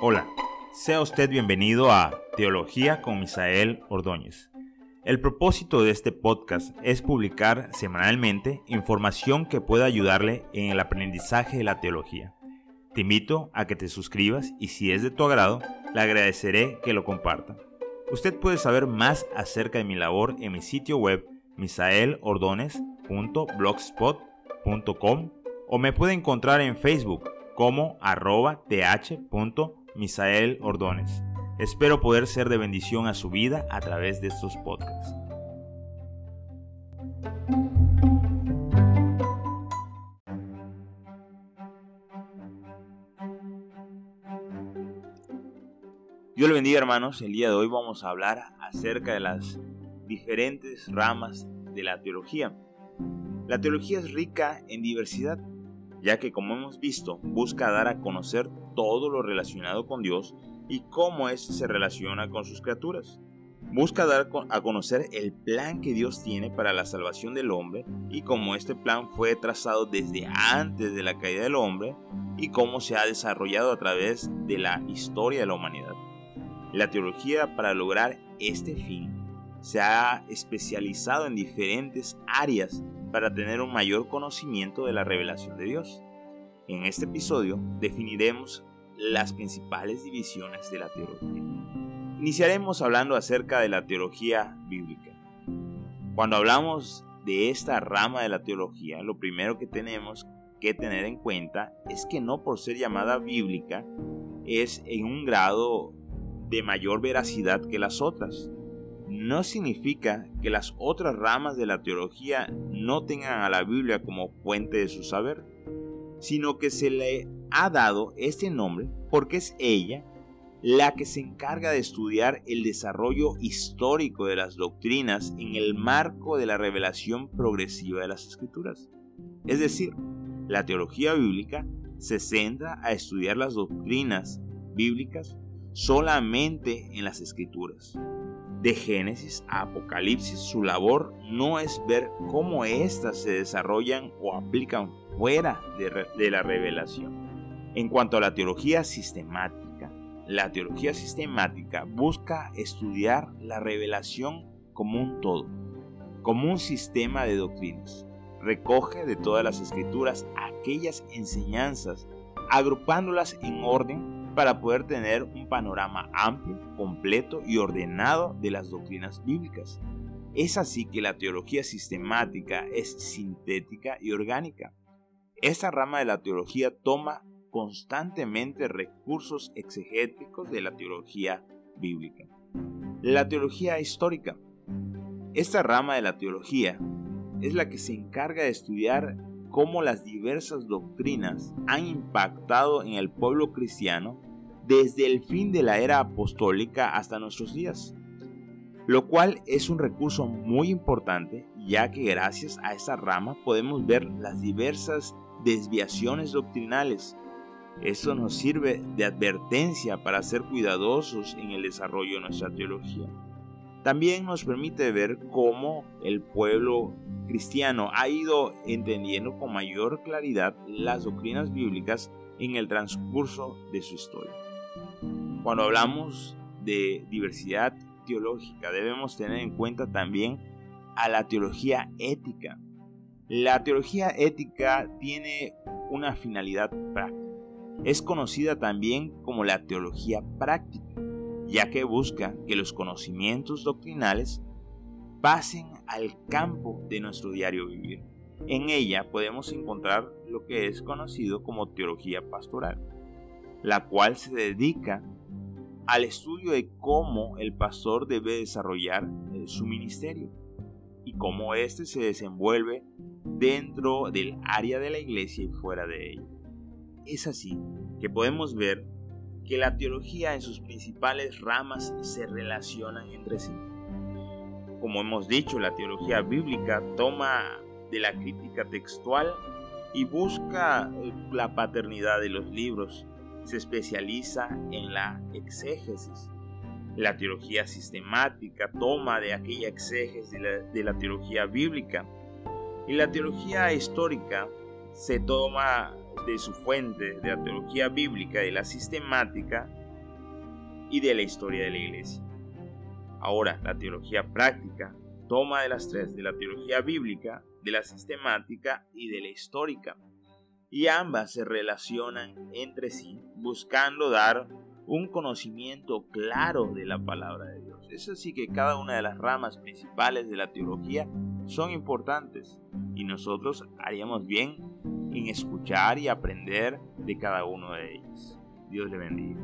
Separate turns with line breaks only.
Hola, sea usted bienvenido a Teología con Misael Ordóñez. El propósito de este podcast es publicar semanalmente información que pueda ayudarle en el aprendizaje de la teología. Te invito a que te suscribas y si es de tu agrado, le agradeceré que lo comparta. Usted puede saber más acerca de mi labor en mi sitio web misaelordones.blogspot.com o me puede encontrar en Facebook como arroba th.misaelordones. Espero poder ser de bendición a su vida a través de estos podcasts. Dios le bendiga hermanos, el día de hoy vamos a hablar acerca de las diferentes ramas de la teología. La teología es rica en diversidad, ya que como hemos visto, busca dar a conocer todo lo relacionado con Dios y cómo éste se relaciona con sus criaturas. Busca dar a conocer el plan que Dios tiene para la salvación del hombre y cómo este plan fue trazado desde antes de la caída del hombre y cómo se ha desarrollado a través de la historia de la humanidad. La teología para lograr este fin se ha especializado en diferentes áreas para tener un mayor conocimiento de la revelación de Dios. En este episodio definiremos las principales divisiones de la teología. Iniciaremos hablando acerca de la teología bíblica. Cuando hablamos de esta rama de la teología, lo primero que tenemos que tener en cuenta es que no por ser llamada bíblica es en un grado de mayor veracidad que las otras. No significa que las otras ramas de la teología no tengan a la Biblia como fuente de su saber, sino que se le ha dado este nombre porque es ella la que se encarga de estudiar el desarrollo histórico de las doctrinas en el marco de la revelación progresiva de las escrituras. Es decir, la teología bíblica se centra a estudiar las doctrinas bíblicas solamente en las escrituras. De Génesis a Apocalipsis, su labor no es ver cómo éstas se desarrollan o aplican fuera de, la revelación. En cuanto a la teología sistemática, la teología sistemática busca estudiar la revelación como un todo, como un sistema de doctrinas. Recoge de todas las escrituras aquellas enseñanzas, agrupándolas en orden para poder tener un panorama amplio, completo y ordenado de las doctrinas bíblicas. Es así que la teología sistemática es sintética y orgánica. Esta rama de la teología toma constantemente recursos exegéticos de la teología bíblica. La teología histórica. Esta rama de la teología es la que se encarga de estudiar cómo las diversas doctrinas han impactado en el pueblo cristiano desde el fin de la era apostólica hasta nuestros días, lo cual es un recurso muy importante ya que gracias a esta rama podemos ver las diversas desviaciones doctrinales eso nos sirve de advertencia para ser cuidadosos en el desarrollo de nuestra teología. También nos permite ver cómo el pueblo cristiano ha ido entendiendo con mayor claridad las doctrinas bíblicas en el transcurso de su historia. Cuando hablamos de diversidad teológica debemos tener en cuenta también a la teología ética. La teología ética tiene una finalidad práctica es conocida también como la teología práctica, ya que busca que los conocimientos doctrinales pasen al campo de nuestro diario vivir. En ella podemos encontrar lo que es conocido como teología pastoral, la cual se dedica al estudio de cómo el pastor debe desarrollar eh, su ministerio y cómo éste se desenvuelve dentro del área de la iglesia y fuera de ella. Es así que podemos ver que la teología en sus principales ramas se relacionan entre sí. Como hemos dicho, la teología bíblica toma de la crítica textual y busca eh, la paternidad de los libros. Se especializa en la exégesis. La teología sistemática toma de aquella exégesis de la, de la teología bíblica. Y la teología histórica se toma de su fuente de la teología bíblica y la sistemática y de la historia de la iglesia. Ahora, la teología práctica toma de las tres, de la teología bíblica, de la sistemática y de la histórica. Y ambas se relacionan entre sí buscando dar un conocimiento claro de la palabra de Dios. Es así que cada una de las ramas principales de la teología son importantes y nosotros haríamos bien en escuchar y aprender de cada uno de ellas. Dios le bendiga.